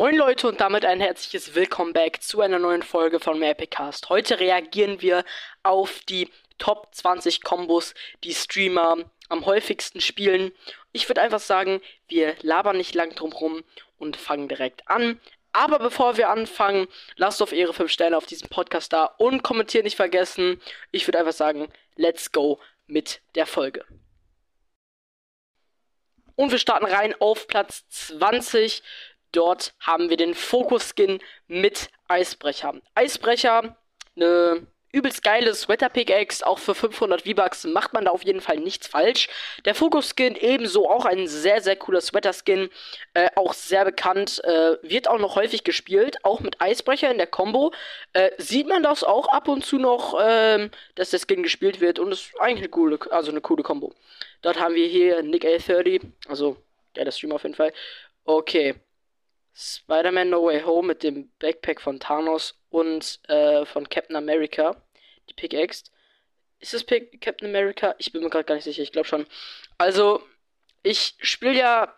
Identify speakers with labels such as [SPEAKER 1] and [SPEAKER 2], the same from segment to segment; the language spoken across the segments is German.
[SPEAKER 1] Moin Leute und damit ein herzliches Willkommen back zu einer neuen Folge von Mapicast. Heute reagieren wir auf die Top 20 Kombos, die Streamer am häufigsten spielen. Ich würde einfach sagen, wir labern nicht lang drum rum und fangen direkt an. Aber bevor wir anfangen, lasst auf Ehre 5 Sterne auf diesem Podcast da und kommentieren nicht vergessen. Ich würde einfach sagen, let's go mit der Folge. Und wir starten rein auf Platz 20 Dort haben wir den Fokus-Skin mit Eisbrecher. Eisbrecher, eine übelst geile Sweater-Pickaxe, auch für 500 V-Bucks macht man da auf jeden Fall nichts falsch. Der Fokus-Skin ebenso auch ein sehr, sehr cooler Sweater-Skin, äh, auch sehr bekannt, äh, wird auch noch häufig gespielt, auch mit Eisbrecher in der Combo. Äh, sieht man das auch ab und zu noch, ähm, dass der Skin gespielt wird und ist eigentlich eine coole, also eine coole Combo. Dort haben wir hier Nick A30, also geiler Stream auf jeden Fall. Okay. Spider-Man No Way Home mit dem Backpack von Thanos und äh, von Captain America, die Pickaxe. Ist das Pick Captain America? Ich bin mir gerade gar nicht sicher, ich glaube schon. Also, ich spiele ja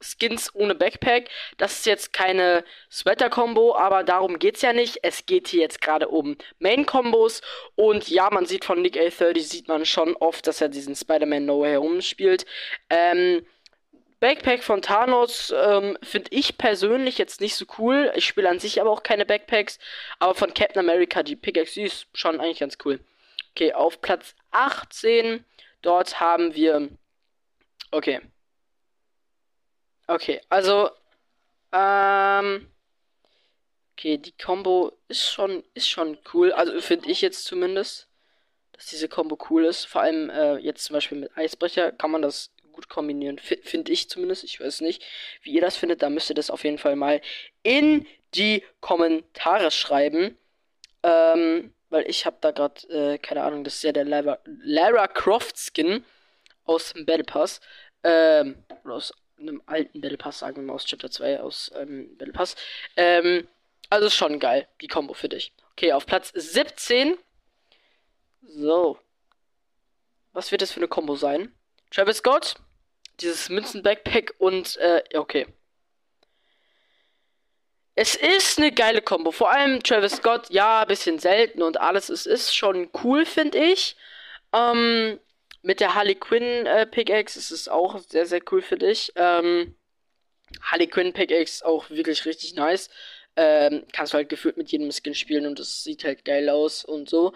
[SPEAKER 1] Skins ohne Backpack. Das ist jetzt keine Sweater-Combo, aber darum geht es ja nicht. Es geht hier jetzt gerade um Main-Kombos. Und ja, man sieht von Nick A30, sieht man schon oft, dass er diesen Spider-Man No Way Home spielt. Ähm, Backpack von Thanos ähm, finde ich persönlich jetzt nicht so cool. Ich spiele an sich aber auch keine Backpacks. Aber von Captain America, die Pickaxe, die ist schon eigentlich ganz cool. Okay, auf Platz 18. Dort haben wir. Okay. Okay, also. Ähm. Okay, die Combo ist schon, ist schon cool. Also finde ich jetzt zumindest, dass diese Combo cool ist. Vor allem äh, jetzt zum Beispiel mit Eisbrecher kann man das gut kombinieren. Finde ich zumindest. Ich weiß nicht, wie ihr das findet. Da müsst ihr das auf jeden Fall mal in die Kommentare schreiben. Ähm, weil ich habe da gerade, äh, keine Ahnung, das ist ja der Lara, Lara Croft Skin aus dem Battle Pass. Ähm, oder aus einem alten Battle Pass, sagen wir mal aus Chapter 2, aus ähm, Battle Pass. Ähm, also schon geil, die Combo für dich. Okay, auf Platz 17. So. Was wird das für eine Combo sein? Travis Scott, dieses Münzen-Backpack und, äh, okay. Es ist eine geile Kombo. Vor allem Travis Scott, ja, bisschen selten und alles. Es ist schon cool, finde ich. Ähm, mit der Harley Quinn äh, Pickaxe ist es auch sehr, sehr cool für dich. Ähm, Harley Quinn Pickaxe auch wirklich richtig nice. Ähm, kannst du halt gefühlt mit jedem Skin spielen und es sieht halt geil aus und so.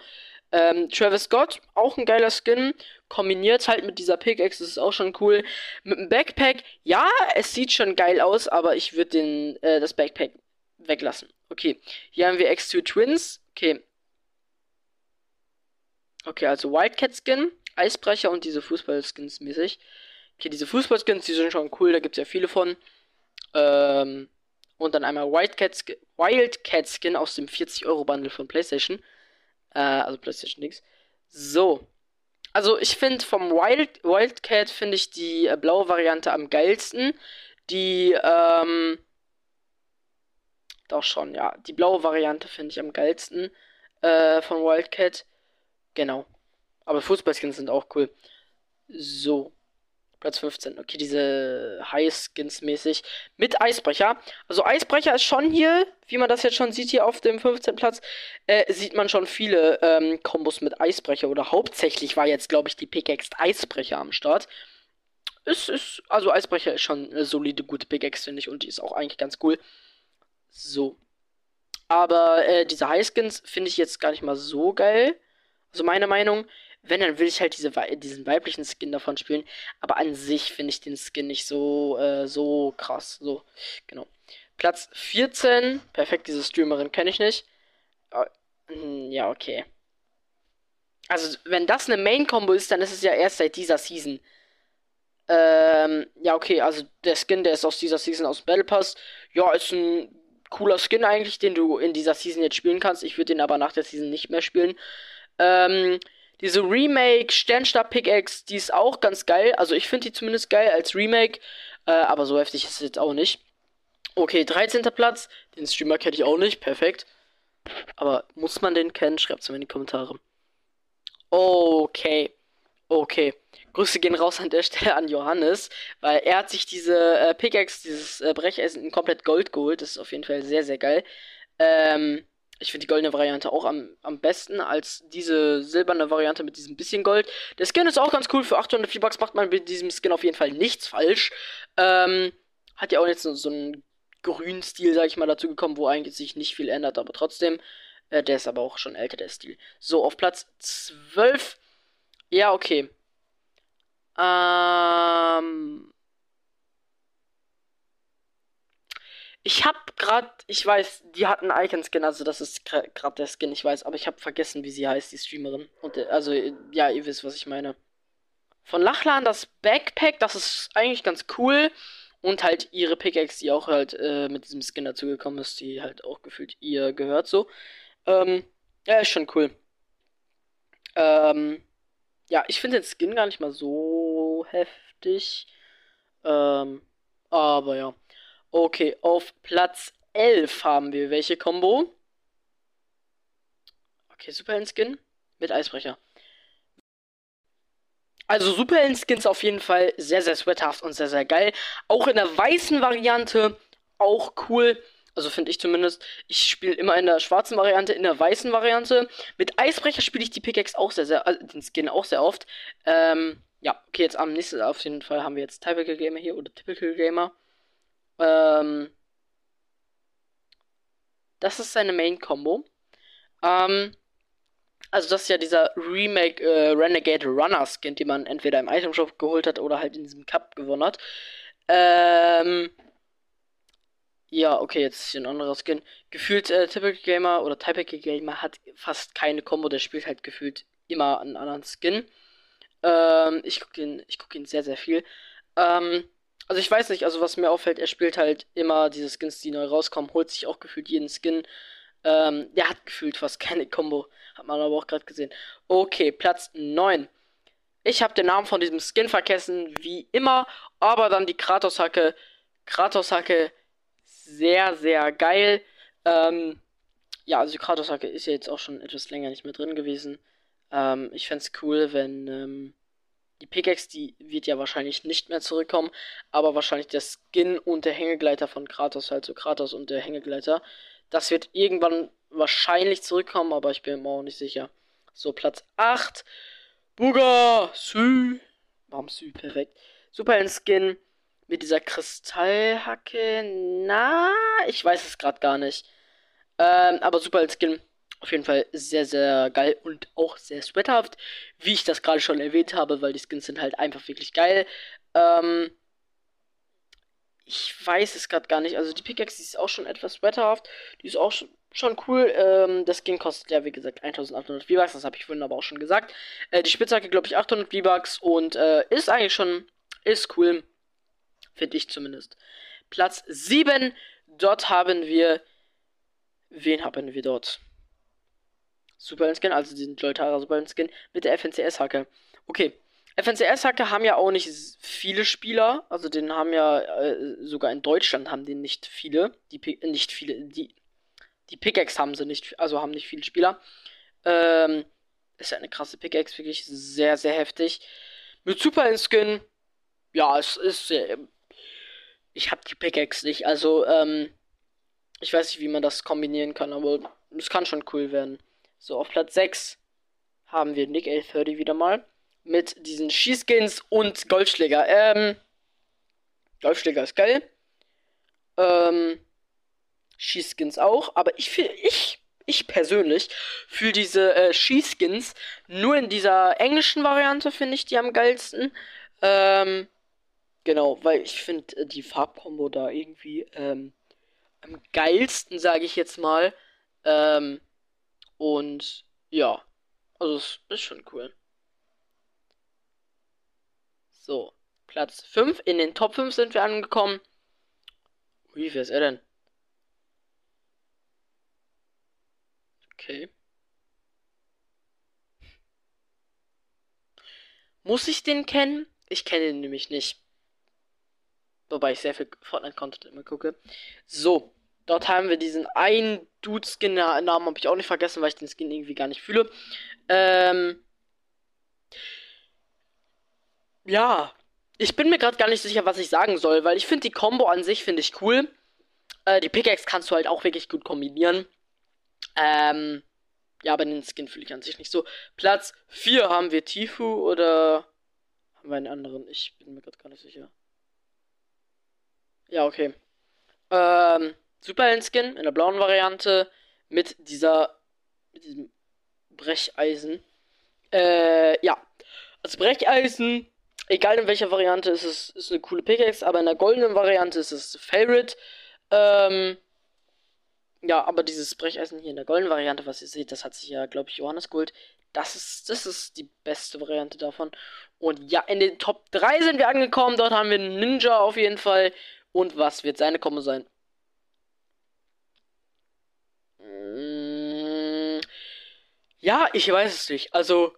[SPEAKER 1] Ähm, Travis Scott, auch ein geiler Skin. Kombiniert halt mit dieser Pickaxe, das ist auch schon cool. Mit dem Backpack, ja, es sieht schon geil aus, aber ich würde äh, das Backpack weglassen. Okay, hier haben wir X2 Twins. Okay. Okay, also Wildcat Skin, Eisbrecher und diese Fußballskins mäßig. Okay, diese Fußballskins, die sind schon cool, da gibt es ja viele von. Ähm, und dann einmal Wildcat, Wildcat Skin aus dem 40-Euro-Bundle von PlayStation. Äh, also PlayStation X. So. Also ich finde vom Wild, Wildcat finde ich die äh, blaue Variante am geilsten. Die, ähm, doch schon, ja. Die blaue Variante finde ich am geilsten äh, von Wildcat. Genau. Aber Fußballskins sind auch cool. So. Platz 15. Okay, diese High Skins mäßig. Mit Eisbrecher. Also Eisbrecher ist schon hier, wie man das jetzt schon sieht, hier auf dem 15. Platz, äh, sieht man schon viele ähm, Kombos mit Eisbrecher. Oder hauptsächlich war jetzt, glaube ich, die Pickaxe Eisbrecher am Start. Es ist, also Eisbrecher ist schon eine solide, gute Pickaxe, finde ich. Und die ist auch eigentlich ganz cool. So. Aber äh, diese High Skins finde ich jetzt gar nicht mal so geil. Also meine Meinung wenn, dann will ich halt diese, diesen weiblichen Skin davon spielen. Aber an sich finde ich den Skin nicht so, äh, so krass. So, genau. Platz 14. Perfekt, diese Streamerin kenne ich nicht. Äh, ja, okay. Also, wenn das eine Main-Combo ist, dann ist es ja erst seit dieser Season. Ähm, ja, okay, also der Skin, der ist aus dieser Season aus Battle Pass. Ja, ist ein cooler Skin eigentlich, den du in dieser Season jetzt spielen kannst. Ich würde den aber nach der Season nicht mehr spielen. Ähm, diese Remake Sternstab Pickaxe, die ist auch ganz geil. Also ich finde die zumindest geil als Remake. Äh, aber so heftig ist es jetzt auch nicht. Okay, 13. Platz. Den Streamer kenne ich auch nicht. Perfekt. Aber muss man den kennen? Schreibt es mir in die Kommentare. Okay. Okay. Grüße gehen raus an der Stelle an Johannes, weil er hat sich diese äh, Pickaxe, dieses äh, Brecheisen in komplett Gold geholt. Das ist auf jeden Fall sehr, sehr geil. Ähm, ich finde die goldene Variante auch am, am besten als diese silberne Variante mit diesem bisschen Gold. Der Skin ist auch ganz cool. Für 800 V-Bucks macht man mit diesem Skin auf jeden Fall nichts falsch. Ähm, hat ja auch jetzt so, so einen grünen Stil, sag ich mal, dazu gekommen, wo eigentlich sich nicht viel ändert, aber trotzdem. Äh, der ist aber auch schon älter, der Stil. So, auf Platz 12. Ja, okay. Ähm. Ich hab grad, ich weiß, die hatten Icon-Skin, also das ist gerade der Skin, ich weiß, aber ich hab vergessen, wie sie heißt, die Streamerin. Und, äh, also, ja, ihr wisst, was ich meine. Von Lachlan das Backpack, das ist eigentlich ganz cool. Und halt ihre Pickaxe, die auch halt äh, mit diesem Skin dazugekommen ist, die halt auch gefühlt ihr gehört so. Ähm, ja, ist schon cool. Ähm, ja, ich finde den Skin gar nicht mal so heftig. Ähm, aber ja. Okay, auf Platz 11 haben wir welche Combo? Okay, Superhelden-Skin mit Eisbrecher. Also Superhelden-Skins auf jeden Fall sehr, sehr sweathaft und sehr, sehr geil. Auch in der weißen Variante auch cool. Also finde ich zumindest. Ich spiele immer in der schwarzen Variante, in der weißen Variante. Mit Eisbrecher spiele ich die Pickaxe auch sehr, sehr, also den Skin auch sehr oft. Ähm, ja, okay, jetzt am nächsten auf jeden Fall haben wir jetzt Typical Gamer hier oder Typical Gamer. Ähm, das ist seine Main Combo. Ähm, also das ist ja dieser Remake äh, Renegade Runner Skin, den man entweder im Item Shop geholt hat oder halt in diesem Cup gewonnen hat. Ähm, ja, okay, jetzt ist hier ein anderer Skin. Gefühlt äh, Typical Gamer oder Typical Gamer hat fast keine Combo, der spielt halt gefühlt immer einen anderen Skin. Ähm, ich gucke ihn, ich gucke ihn sehr, sehr viel. Ähm, also ich weiß nicht, also was mir auffällt, er spielt halt immer diese Skins, die neu rauskommen, holt sich auch gefühlt jeden Skin. Ähm, der hat gefühlt fast keine Combo. Hat man aber auch gerade gesehen. Okay, Platz 9. Ich habe den Namen von diesem Skin vergessen, wie immer. Aber dann die Kratos-Hacke. Kratos-Hacke, sehr, sehr geil. Ähm, ja, also die Kratos-Hacke ist ja jetzt auch schon etwas länger nicht mehr drin gewesen. Ähm, ich fände es cool, wenn ähm, die Pickaxe, die wird ja wahrscheinlich nicht mehr zurückkommen, aber wahrscheinlich der Skin und der Hängegleiter von Kratos, halt so Kratos und der Hängegleiter, das wird irgendwann wahrscheinlich zurückkommen, aber ich bin mir auch nicht sicher. So, Platz 8. Buga! Sü! Warum Sü? Perfekt. Super in Skin mit dieser Kristallhacke. Na, ich weiß es gerade gar nicht. Ähm, aber super Skin. Auf jeden Fall sehr, sehr geil und auch sehr sweathaft. Wie ich das gerade schon erwähnt habe, weil die Skins sind halt einfach wirklich geil. Ähm, ich weiß es gerade gar nicht. Also die Pickaxe ist auch schon etwas sweathaft. Die ist auch schon, schon cool. Ähm, das Skin kostet ja, wie gesagt, 1800 V-Bucks. Das habe ich vorhin aber auch schon gesagt. Äh, die Spitzhacke, glaube ich, 800 V-Bucks. Und äh, ist eigentlich schon, ist cool. Finde ich zumindest. Platz 7. Dort haben wir, wen haben wir dort? Super Skin, also diesen Leutara Super Skin mit der FNCS-Hacke. Okay, FNCS-Hacke haben ja auch nicht viele Spieler. Also den haben ja äh, sogar in Deutschland haben den nicht viele. Die nicht viele. Die, die Pickaxe haben sie nicht, also haben nicht viele Spieler. Ähm, ist ja eine krasse Pickaxe, wirklich sehr, sehr heftig. Mit Super Skin, ja, es ist sehr. Ich habe die Pickaxe nicht, also ähm, ich weiß nicht, wie man das kombinieren kann, aber es kann schon cool werden. So, auf Platz 6 haben wir Nick A30 wieder mal mit diesen Schießskins und Goldschläger. Ähm, Goldschläger ist geil. Ähm, Schießskins auch, aber ich fühle, ich, ich persönlich fühle diese äh, Schießskins nur in dieser englischen Variante, finde ich die am geilsten. Ähm, genau, weil ich finde äh, die Farbkombo da irgendwie ähm, am geilsten, sage ich jetzt mal. Ähm, und ja, also es ist schon cool. So, Platz 5. In den Top 5 sind wir angekommen. Ui, wer ist er denn? Okay. Muss ich den kennen? Ich kenne ihn nämlich nicht. Wobei ich sehr viel Fortnite-Content immer gucke. So, dort haben wir diesen einen Dude-Skin. Namen habe ich auch nicht vergessen, weil ich den Skin irgendwie gar nicht fühle. Ähm, ja, ich bin mir gerade gar nicht sicher, was ich sagen soll, weil ich finde die Combo an sich finde ich cool. Äh, die Pickaxe kannst du halt auch wirklich gut kombinieren. Ähm, ja, aber den Skin fühle ich an sich nicht so. Platz 4 haben wir Tifu oder haben wir einen anderen? Ich bin mir gerade gar nicht sicher. Ja, okay. Ähm, Superhelden-Skin in der blauen Variante mit dieser, mit diesem Brecheisen. Äh, ja. Das Brecheisen egal in welcher Variante, ist es ist eine coole Pickaxe, aber in der goldenen Variante ist es Favorite. Ähm, ja, aber dieses Brecheisen hier in der goldenen Variante, was ihr seht, das hat sich ja, glaube ich, Johannes geholt. Das ist, das ist die beste Variante davon. Und ja, in den Top 3 sind wir angekommen. Dort haben wir Ninja auf jeden Fall. Und was wird seine Kombo sein? Mm, ja, ich weiß es nicht. Also,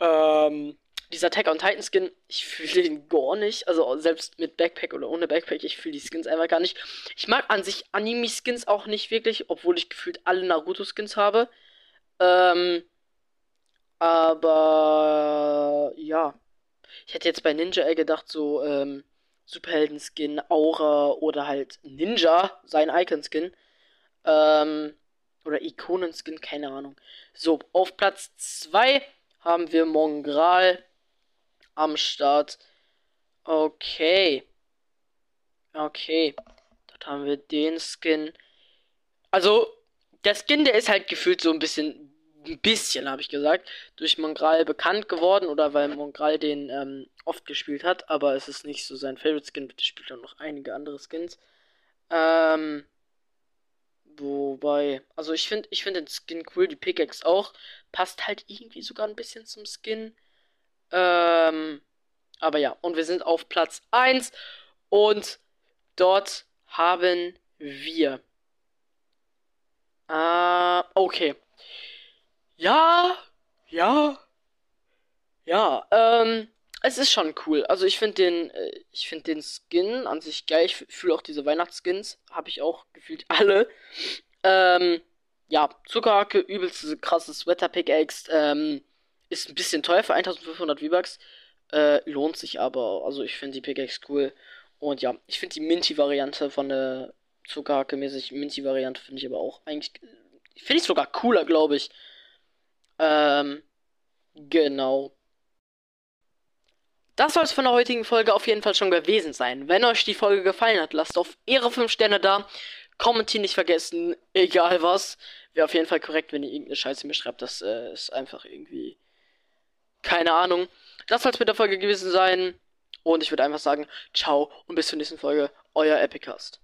[SPEAKER 1] ähm, dieser Attack on Titan Skin, ich fühle den gar nicht. Also selbst mit Backpack oder ohne Backpack, ich fühle die Skins einfach gar nicht. Ich mag an sich Anime-Skins auch nicht wirklich, obwohl ich gefühlt alle Naruto-Skins habe. Ähm, aber ja. Ich hätte jetzt bei Ninja eher gedacht, so ähm, Superhelden-Skin, Aura oder halt Ninja, sein Icon-Skin. Ähm, oder Ikonen-Skin, keine Ahnung. So, auf Platz 2 haben wir Mongral am Start. Okay. Okay. Dort haben wir den Skin. Also, der Skin, der ist halt gefühlt so ein bisschen, ein bisschen, habe ich gesagt, durch Mongral bekannt geworden oder weil Mongral den ähm, oft gespielt hat, aber es ist nicht so sein Favorite Skin. Bitte spielt auch noch einige andere Skins. Ähm, wobei, also ich finde, ich finde den Skin cool, die Pickaxe auch. Passt halt irgendwie sogar ein bisschen zum Skin. Ähm, aber ja, und wir sind auf Platz 1 und dort haben wir. Äh, okay. Ja, ja, ja, ähm, es ist schon cool. Also ich finde den, äh, ich finde den Skin an sich geil. Ich fühle auch diese Weihnachtsskins, habe ich auch gefühlt alle. Ähm, ja, Zuckerhacke, übelst krasses Sweater Pickaxe, ähm, ist ein bisschen teuer für 1500 V-Bucks. Äh, lohnt sich aber. Also ich finde die Pickaxe cool. Und ja, ich finde die Minty-Variante von der Zuckerhacke-mäßig Minty-Variante finde ich aber auch eigentlich. Finde ich sogar cooler, glaube ich. Ähm, genau. Das soll es von der heutigen Folge auf jeden Fall schon gewesen sein. Wenn euch die Folge gefallen hat, lasst auf Ehre 5 Sterne da. Kommentieren nicht vergessen, egal was. Wäre auf jeden Fall korrekt, wenn ihr irgendeine Scheiße mir schreibt. Das äh, ist einfach irgendwie keine Ahnung. Das soll es mit der Folge gewesen sein. Und ich würde einfach sagen, ciao und bis zur nächsten Folge. Euer Epicast.